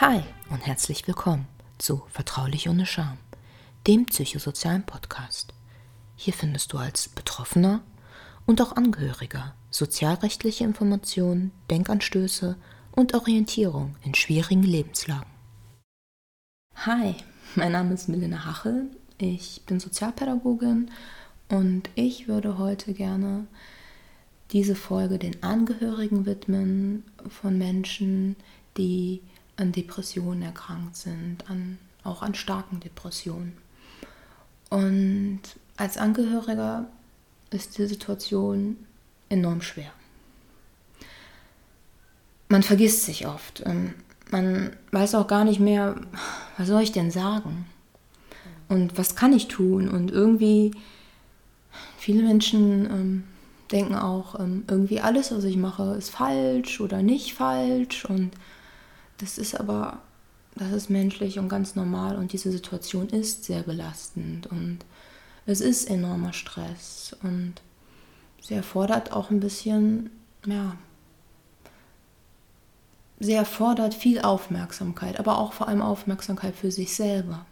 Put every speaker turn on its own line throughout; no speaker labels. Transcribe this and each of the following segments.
Hi und herzlich willkommen zu Vertraulich ohne Scham, dem psychosozialen Podcast. Hier findest du als Betroffener und auch Angehöriger sozialrechtliche Informationen, Denkanstöße und Orientierung in schwierigen Lebenslagen. Hi, mein Name ist Melina Hachel, ich bin Sozialpädagogin und ich würde heute gerne diese Folge den Angehörigen widmen von Menschen, die an Depressionen erkrankt sind, an, auch an starken Depressionen. Und als Angehöriger ist die Situation enorm schwer. Man vergisst sich oft. Man weiß auch gar nicht mehr, was soll ich denn sagen? Und was kann ich tun? Und irgendwie, viele Menschen ähm, denken auch, ähm, irgendwie alles, was ich mache, ist falsch oder nicht falsch. Und das ist aber, das ist menschlich und ganz normal und diese Situation ist sehr belastend und es ist enormer Stress und sie erfordert auch ein bisschen, ja, sie erfordert viel Aufmerksamkeit, aber auch vor allem Aufmerksamkeit für sich selber.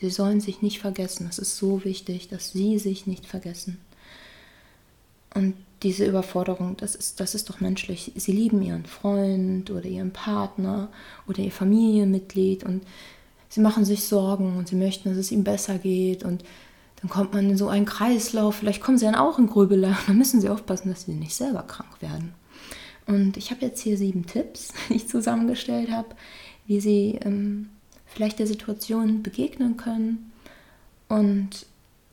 Sie sollen sich nicht vergessen. Es ist so wichtig, dass sie sich nicht vergessen. Und diese Überforderung, das ist, das ist doch menschlich. Sie lieben ihren Freund oder ihren Partner oder ihr Familienmitglied und sie machen sich Sorgen und sie möchten, dass es ihm besser geht und dann kommt man in so einen Kreislauf. Vielleicht kommen sie dann auch in Grübelei. Dann müssen sie aufpassen, dass sie nicht selber krank werden. Und ich habe jetzt hier sieben Tipps, die ich zusammengestellt habe, wie sie ähm, vielleicht der Situation begegnen können und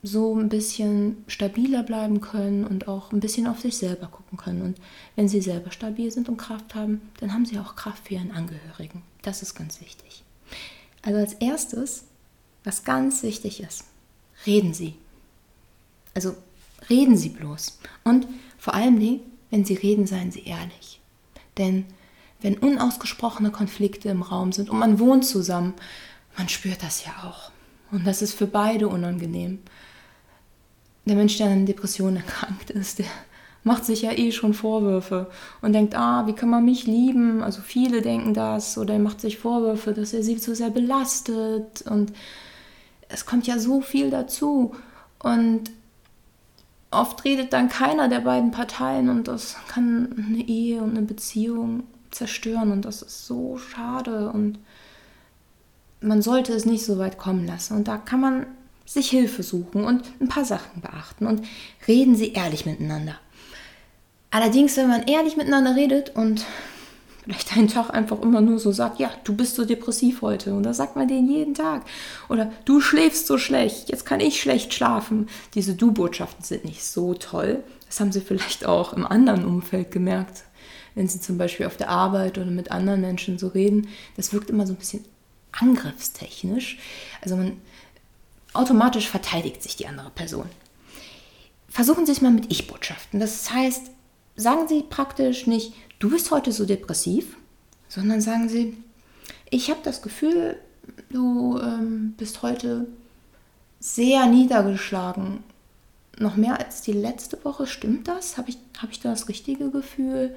so ein bisschen stabiler bleiben können und auch ein bisschen auf sich selber gucken können. Und wenn sie selber stabil sind und Kraft haben, dann haben sie auch Kraft für ihren Angehörigen. Das ist ganz wichtig. Also als erstes, was ganz wichtig ist, reden Sie. Also reden Sie bloß. Und vor allem, wenn Sie reden, seien Sie ehrlich. Denn wenn unausgesprochene Konflikte im Raum sind und man wohnt zusammen, man spürt das ja auch. Und das ist für beide unangenehm der Mensch, der an Depressionen erkrankt ist, der macht sich ja eh schon Vorwürfe und denkt, ah, wie kann man mich lieben? Also viele denken das oder er macht sich Vorwürfe, dass er sie zu sehr belastet und es kommt ja so viel dazu und oft redet dann keiner der beiden Parteien und das kann eine Ehe und eine Beziehung zerstören und das ist so schade und man sollte es nicht so weit kommen lassen und da kann man sich Hilfe suchen und ein paar Sachen beachten und reden Sie ehrlich miteinander. Allerdings, wenn man ehrlich miteinander redet und vielleicht einen Tag einfach immer nur so sagt, ja, du bist so depressiv heute und das sagt man denen jeden Tag oder du schläfst so schlecht, jetzt kann ich schlecht schlafen. Diese Du-Botschaften sind nicht so toll. Das haben Sie vielleicht auch im anderen Umfeld gemerkt, wenn Sie zum Beispiel auf der Arbeit oder mit anderen Menschen so reden. Das wirkt immer so ein bisschen angriffstechnisch. Also man automatisch verteidigt sich die andere Person. Versuchen Sie es mal mit Ich-Botschaften. Das heißt, sagen Sie praktisch nicht, du bist heute so depressiv, sondern sagen Sie, ich habe das Gefühl, du ähm, bist heute sehr niedergeschlagen. Noch mehr als die letzte Woche, stimmt das? Habe ich, hab ich da das richtige Gefühl?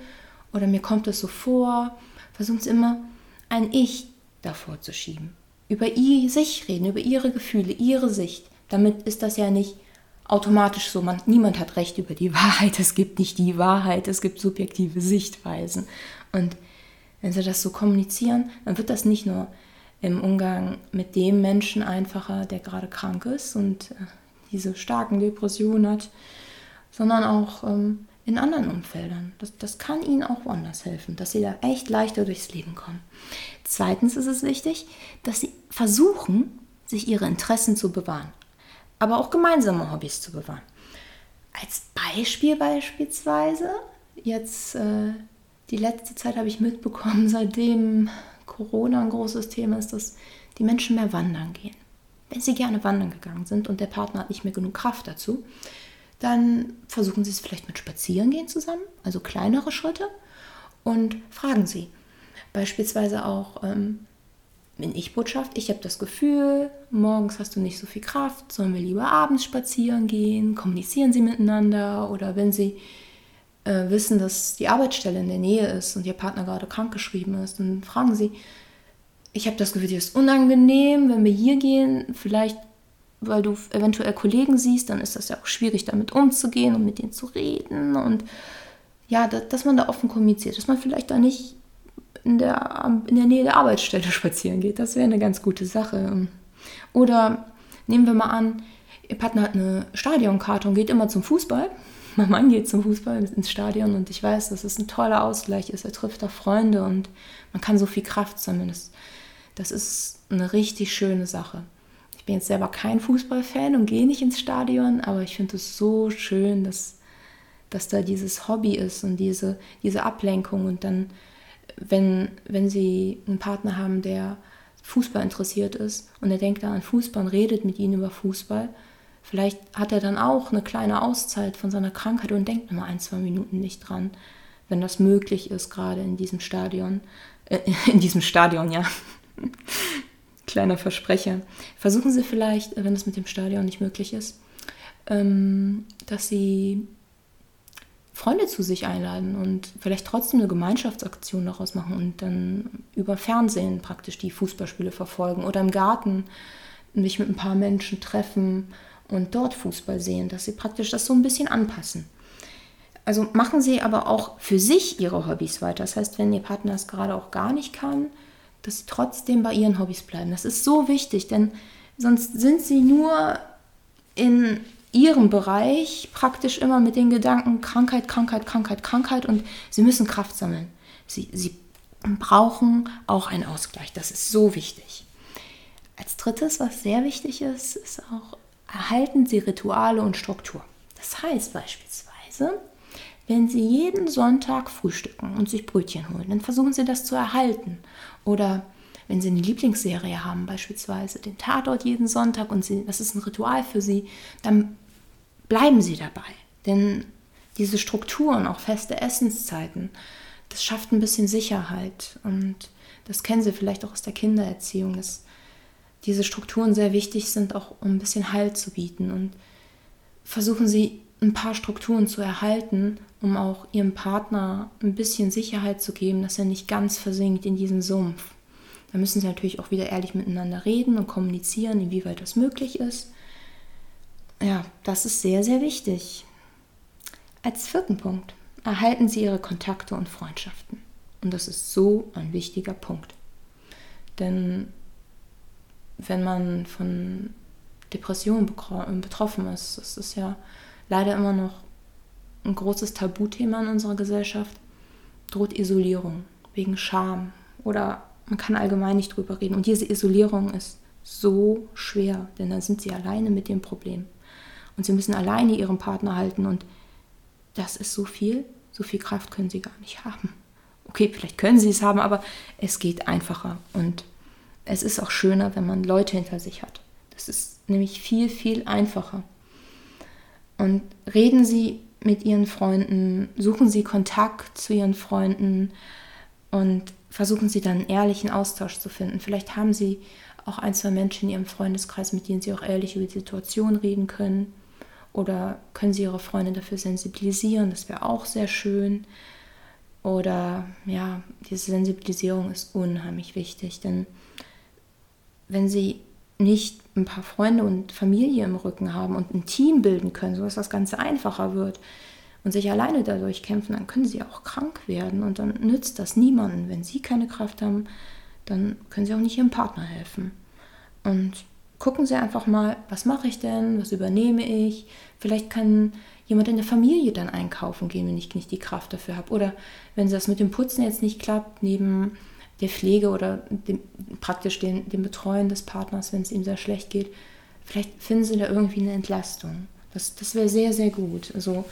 Oder mir kommt es so vor? Versuchen Sie immer, ein Ich davor zu schieben über sich reden, über ihre Gefühle, ihre Sicht. Damit ist das ja nicht automatisch so. Man, niemand hat Recht über die Wahrheit. Es gibt nicht die Wahrheit, es gibt subjektive Sichtweisen. Und wenn sie das so kommunizieren, dann wird das nicht nur im Umgang mit dem Menschen einfacher, der gerade krank ist und äh, diese starken Depressionen hat, sondern auch ähm, in anderen Umfeldern. Das, das kann ihnen auch woanders helfen, dass sie da echt leichter durchs Leben kommen. Zweitens ist es wichtig, dass sie versuchen, sich ihre Interessen zu bewahren, aber auch gemeinsame Hobbys zu bewahren. Als Beispiel beispielsweise, jetzt äh, die letzte Zeit habe ich mitbekommen, seitdem Corona ein großes Thema ist, dass die Menschen mehr wandern gehen. Wenn sie gerne wandern gegangen sind und der Partner hat nicht mehr genug Kraft dazu, dann versuchen Sie es vielleicht mit Spazierengehen zusammen, also kleinere Schritte, und fragen Sie. Beispielsweise auch ähm, in Ich-Botschaft, ich habe das Gefühl, morgens hast du nicht so viel Kraft, sollen wir lieber abends spazieren gehen, kommunizieren Sie miteinander oder wenn Sie äh, wissen, dass die Arbeitsstelle in der Nähe ist und Ihr Partner gerade krankgeschrieben ist, dann fragen Sie, ich habe das Gefühl, dir ist unangenehm, wenn wir hier gehen. Vielleicht, weil du eventuell Kollegen siehst, dann ist das ja auch schwierig, damit umzugehen und mit denen zu reden. Und ja, dass, dass man da offen kommuniziert, dass man vielleicht da nicht in der, in der Nähe der Arbeitsstelle spazieren geht. Das wäre eine ganz gute Sache. Oder nehmen wir mal an, ihr Partner hat eine Stadionkarte und geht immer zum Fußball. Mein Mann geht zum Fußball ins Stadion und ich weiß, dass es ein toller Ausgleich ist. Er trifft da Freunde und man kann so viel Kraft sammeln. Das, das ist eine richtig schöne Sache. Ich bin jetzt selber kein Fußballfan und gehe nicht ins Stadion, aber ich finde es so schön, dass, dass da dieses Hobby ist und diese, diese Ablenkung und dann wenn, wenn sie einen Partner haben, der Fußball interessiert ist und er denkt da an Fußball und redet mit ihnen über Fußball, vielleicht hat er dann auch eine kleine Auszeit von seiner Krankheit und denkt nur ein, zwei Minuten nicht dran, wenn das möglich ist, gerade in diesem Stadion. Äh, in diesem Stadion, ja. Kleiner Versprecher. Versuchen Sie vielleicht, wenn das mit dem Stadion nicht möglich ist, ähm, dass Sie Freunde zu sich einladen und vielleicht trotzdem eine Gemeinschaftsaktion daraus machen und dann über Fernsehen praktisch die Fußballspiele verfolgen oder im Garten mich mit ein paar Menschen treffen und dort Fußball sehen, dass sie praktisch das so ein bisschen anpassen. Also machen Sie aber auch für sich Ihre Hobbys weiter. Das heißt, wenn Ihr Partner es gerade auch gar nicht kann, dass Sie trotzdem bei Ihren Hobbys bleiben. Das ist so wichtig, denn sonst sind Sie nur in ihrem Bereich praktisch immer mit den Gedanken Krankheit, Krankheit, Krankheit, Krankheit und sie müssen Kraft sammeln. Sie, sie brauchen auch einen Ausgleich. Das ist so wichtig. Als drittes, was sehr wichtig ist, ist auch, erhalten Sie Rituale und Struktur. Das heißt beispielsweise, wenn Sie jeden Sonntag frühstücken und sich Brötchen holen, dann versuchen Sie das zu erhalten. Oder wenn Sie eine Lieblingsserie haben, beispielsweise den Tatort jeden Sonntag und Sie, das ist ein Ritual für Sie, dann bleiben Sie dabei. Denn diese Strukturen, auch feste Essenszeiten, das schafft ein bisschen Sicherheit. Und das kennen Sie vielleicht auch aus der Kindererziehung, dass diese Strukturen sehr wichtig sind, auch um ein bisschen Halt zu bieten. Und versuchen Sie ein paar Strukturen zu erhalten, um auch Ihrem Partner ein bisschen Sicherheit zu geben, dass er nicht ganz versinkt in diesen Sumpf. Da müssen sie natürlich auch wieder ehrlich miteinander reden und kommunizieren, inwieweit das möglich ist. Ja, das ist sehr, sehr wichtig. Als vierten Punkt erhalten Sie Ihre Kontakte und Freundschaften. Und das ist so ein wichtiger Punkt. Denn wenn man von Depressionen betroffen ist, das ist ja leider immer noch ein großes Tabuthema in unserer Gesellschaft, droht Isolierung wegen Scham oder man kann allgemein nicht drüber reden. Und diese Isolierung ist so schwer, denn dann sind sie alleine mit dem Problem. Und sie müssen alleine ihren Partner halten und das ist so viel, so viel Kraft können sie gar nicht haben. Okay, vielleicht können sie es haben, aber es geht einfacher und es ist auch schöner, wenn man Leute hinter sich hat. Das ist nämlich viel, viel einfacher. Und reden Sie mit Ihren Freunden, suchen Sie Kontakt zu Ihren Freunden und versuchen Sie dann einen ehrlichen Austausch zu finden. Vielleicht haben Sie auch ein, zwei Menschen in Ihrem Freundeskreis, mit denen Sie auch ehrlich über die Situation reden können. Oder können Sie Ihre Freunde dafür sensibilisieren? Das wäre auch sehr schön. Oder ja, diese Sensibilisierung ist unheimlich wichtig, denn wenn Sie nicht ein paar Freunde und Familie im Rücken haben und ein Team bilden können, sodass das Ganze einfacher wird, und sich alleine dadurch kämpfen, dann können sie auch krank werden und dann nützt das niemanden. Wenn sie keine Kraft haben, dann können sie auch nicht ihrem Partner helfen. Und gucken Sie einfach mal, was mache ich denn, was übernehme ich. Vielleicht kann jemand in der Familie dann einkaufen gehen, wenn ich nicht die Kraft dafür habe. Oder wenn das mit dem Putzen jetzt nicht klappt, neben der Pflege oder dem, praktisch den, dem Betreuen des Partners, wenn es ihm sehr schlecht geht, vielleicht finden Sie da irgendwie eine Entlastung. Das, das wäre sehr, sehr gut. Also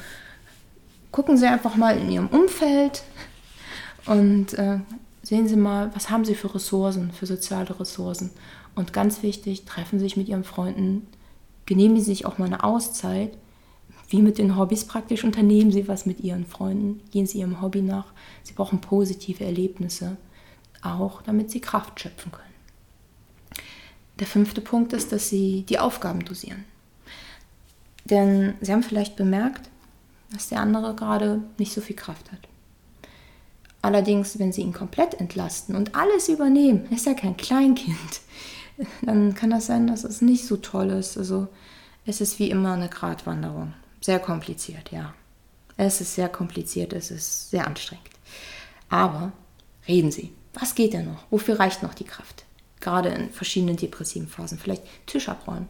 gucken Sie einfach mal in Ihrem Umfeld und äh, sehen Sie mal, was haben Sie für Ressourcen, für soziale Ressourcen. Und ganz wichtig, treffen Sie sich mit Ihren Freunden, genehmigen Sie sich auch mal eine Auszeit. Wie mit den Hobbys praktisch, unternehmen Sie was mit Ihren Freunden, gehen Sie Ihrem Hobby nach. Sie brauchen positive Erlebnisse, auch damit Sie Kraft schöpfen können. Der fünfte Punkt ist, dass Sie die Aufgaben dosieren. Denn Sie haben vielleicht bemerkt, dass der andere gerade nicht so viel Kraft hat. Allerdings, wenn Sie ihn komplett entlasten und alles übernehmen, ist ja kein Kleinkind, dann kann das sein, dass es nicht so toll ist. Also es ist wie immer eine Gratwanderung. Sehr kompliziert, ja. Es ist sehr kompliziert, es ist sehr anstrengend. Aber reden Sie. Was geht denn noch? Wofür reicht noch die Kraft? Gerade in verschiedenen depressiven Phasen. Vielleicht Tisch abräumen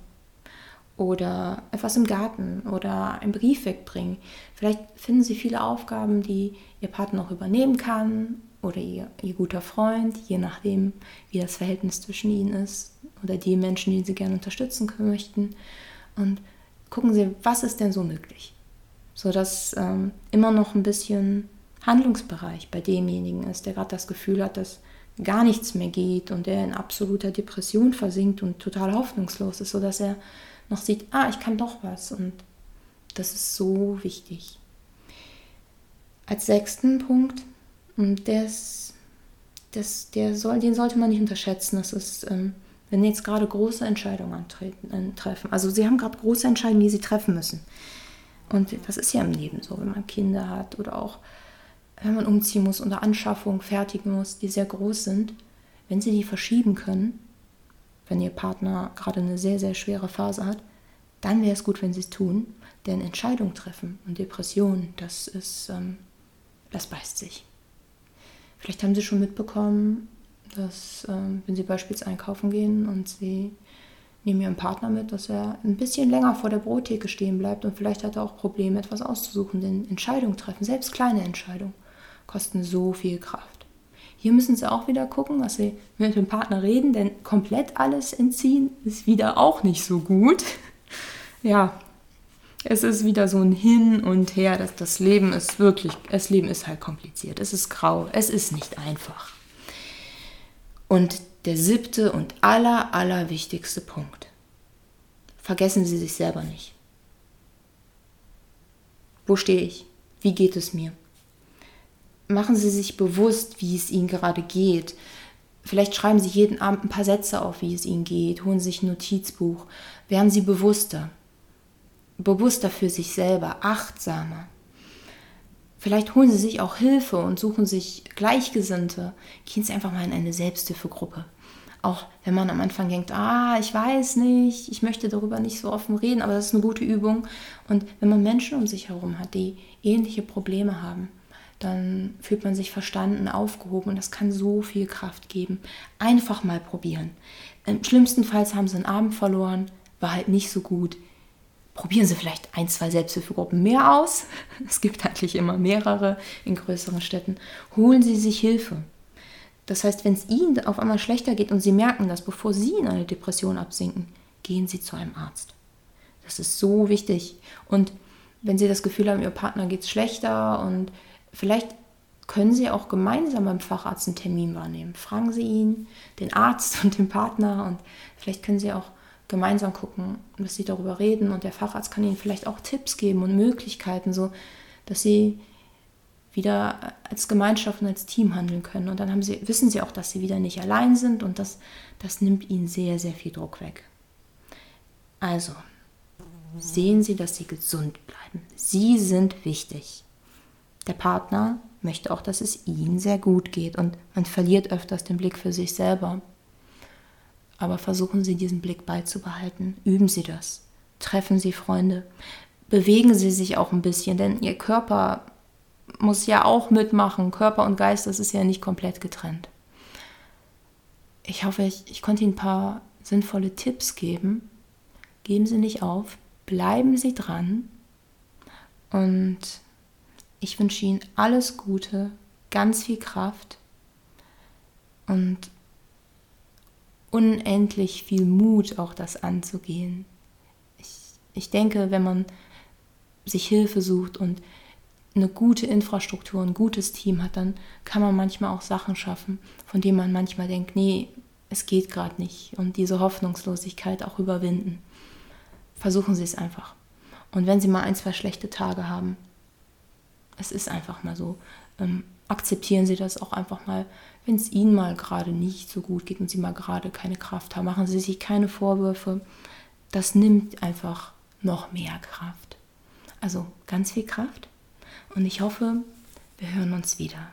oder etwas im Garten oder einen Brief wegbringen. Vielleicht finden Sie viele Aufgaben, die Ihr Partner auch übernehmen kann oder ihr, ihr guter Freund, je nachdem, wie das Verhältnis zwischen ihnen ist oder die Menschen, die Sie gerne unterstützen möchten. Und gucken Sie, was ist denn so möglich? Sodass ähm, immer noch ein bisschen Handlungsbereich bei demjenigen ist, der gerade das Gefühl hat, dass gar nichts mehr geht und der in absoluter Depression versinkt und total hoffnungslos ist, sodass er noch sieht, ah, ich kann doch was und das ist so wichtig. Als sechsten Punkt, und das, das, der soll, den sollte man nicht unterschätzen, das ist, ähm, wenn jetzt gerade große Entscheidungen antreten, äh, treffen. Also sie haben gerade große Entscheidungen, die sie treffen müssen. Und das ist ja im Leben so, wenn man Kinder hat oder auch wenn man umziehen muss oder Anschaffungen fertigen muss, die sehr groß sind, wenn sie die verschieben können, wenn ihr Partner gerade eine sehr, sehr schwere Phase hat, dann wäre es gut, wenn sie es tun. Denn Entscheidungen treffen und Depressionen, das ist, ähm, das beißt sich. Vielleicht haben Sie schon mitbekommen, dass ähm, wenn Sie beispielsweise einkaufen gehen und Sie nehmen Ihren Partner mit, dass er ein bisschen länger vor der Brottheke stehen bleibt und vielleicht hat er auch Probleme, etwas auszusuchen, denn Entscheidungen treffen, selbst kleine Entscheidungen, kosten so viel Kraft. Hier müssen Sie auch wieder gucken, dass Sie mit dem Partner reden, denn komplett alles entziehen ist wieder auch nicht so gut. Ja, es ist wieder so ein Hin und Her. Das, das Leben ist wirklich, das Leben ist halt kompliziert. Es ist grau, es ist nicht einfach. Und der siebte und aller, aller wichtigste Punkt. Vergessen Sie sich selber nicht. Wo stehe ich? Wie geht es mir? Machen Sie sich bewusst, wie es Ihnen gerade geht. Vielleicht schreiben Sie jeden Abend ein paar Sätze auf, wie es Ihnen geht. Holen sich ein Notizbuch. Werden Sie bewusster. Bewusster für sich selber, achtsamer. Vielleicht holen Sie sich auch Hilfe und suchen sich Gleichgesinnte. Gehen Sie einfach mal in eine Selbsthilfegruppe. Auch wenn man am Anfang denkt, ah, ich weiß nicht, ich möchte darüber nicht so offen reden, aber das ist eine gute Übung. Und wenn man Menschen um sich herum hat, die ähnliche Probleme haben, dann fühlt man sich verstanden, aufgehoben und das kann so viel Kraft geben. Einfach mal probieren. Im schlimmsten Fall haben sie einen Abend verloren, war halt nicht so gut. Probieren Sie vielleicht ein, zwei Selbsthilfegruppen mehr aus. Es gibt eigentlich immer mehrere in größeren Städten. Holen Sie sich Hilfe. Das heißt, wenn es Ihnen auf einmal schlechter geht und Sie merken das, bevor Sie in eine Depression absinken, gehen Sie zu einem Arzt. Das ist so wichtig. Und wenn Sie das Gefühl haben, Ihr Partner geht es schlechter und Vielleicht können Sie auch gemeinsam beim Facharzt einen Termin wahrnehmen. Fragen Sie ihn, den Arzt und den Partner und vielleicht können Sie auch gemeinsam gucken, dass Sie darüber reden und der Facharzt kann Ihnen vielleicht auch Tipps geben und Möglichkeiten, so dass Sie wieder als Gemeinschaft und als Team handeln können. Und dann haben Sie, wissen Sie auch, dass Sie wieder nicht allein sind und das, das nimmt Ihnen sehr, sehr viel Druck weg. Also, sehen Sie, dass Sie gesund bleiben. Sie sind wichtig. Der Partner möchte auch, dass es ihnen sehr gut geht und man verliert öfters den Blick für sich selber. Aber versuchen Sie diesen Blick beizubehalten. Üben Sie das. Treffen Sie Freunde. Bewegen Sie sich auch ein bisschen, denn Ihr Körper muss ja auch mitmachen. Körper und Geist, das ist ja nicht komplett getrennt. Ich hoffe, ich, ich konnte Ihnen ein paar sinnvolle Tipps geben. Geben Sie nicht auf. Bleiben Sie dran. Und ich wünsche Ihnen alles Gute, ganz viel Kraft und unendlich viel Mut, auch das anzugehen. Ich, ich denke, wenn man sich Hilfe sucht und eine gute Infrastruktur, ein gutes Team hat, dann kann man manchmal auch Sachen schaffen, von denen man manchmal denkt, nee, es geht gerade nicht und diese Hoffnungslosigkeit auch überwinden. Versuchen Sie es einfach. Und wenn Sie mal ein, zwei schlechte Tage haben, es ist einfach mal so. Ähm, akzeptieren Sie das auch einfach mal, wenn es Ihnen mal gerade nicht so gut geht und Sie mal gerade keine Kraft haben. Machen Sie sich keine Vorwürfe. Das nimmt einfach noch mehr Kraft. Also ganz viel Kraft. Und ich hoffe, wir hören uns wieder.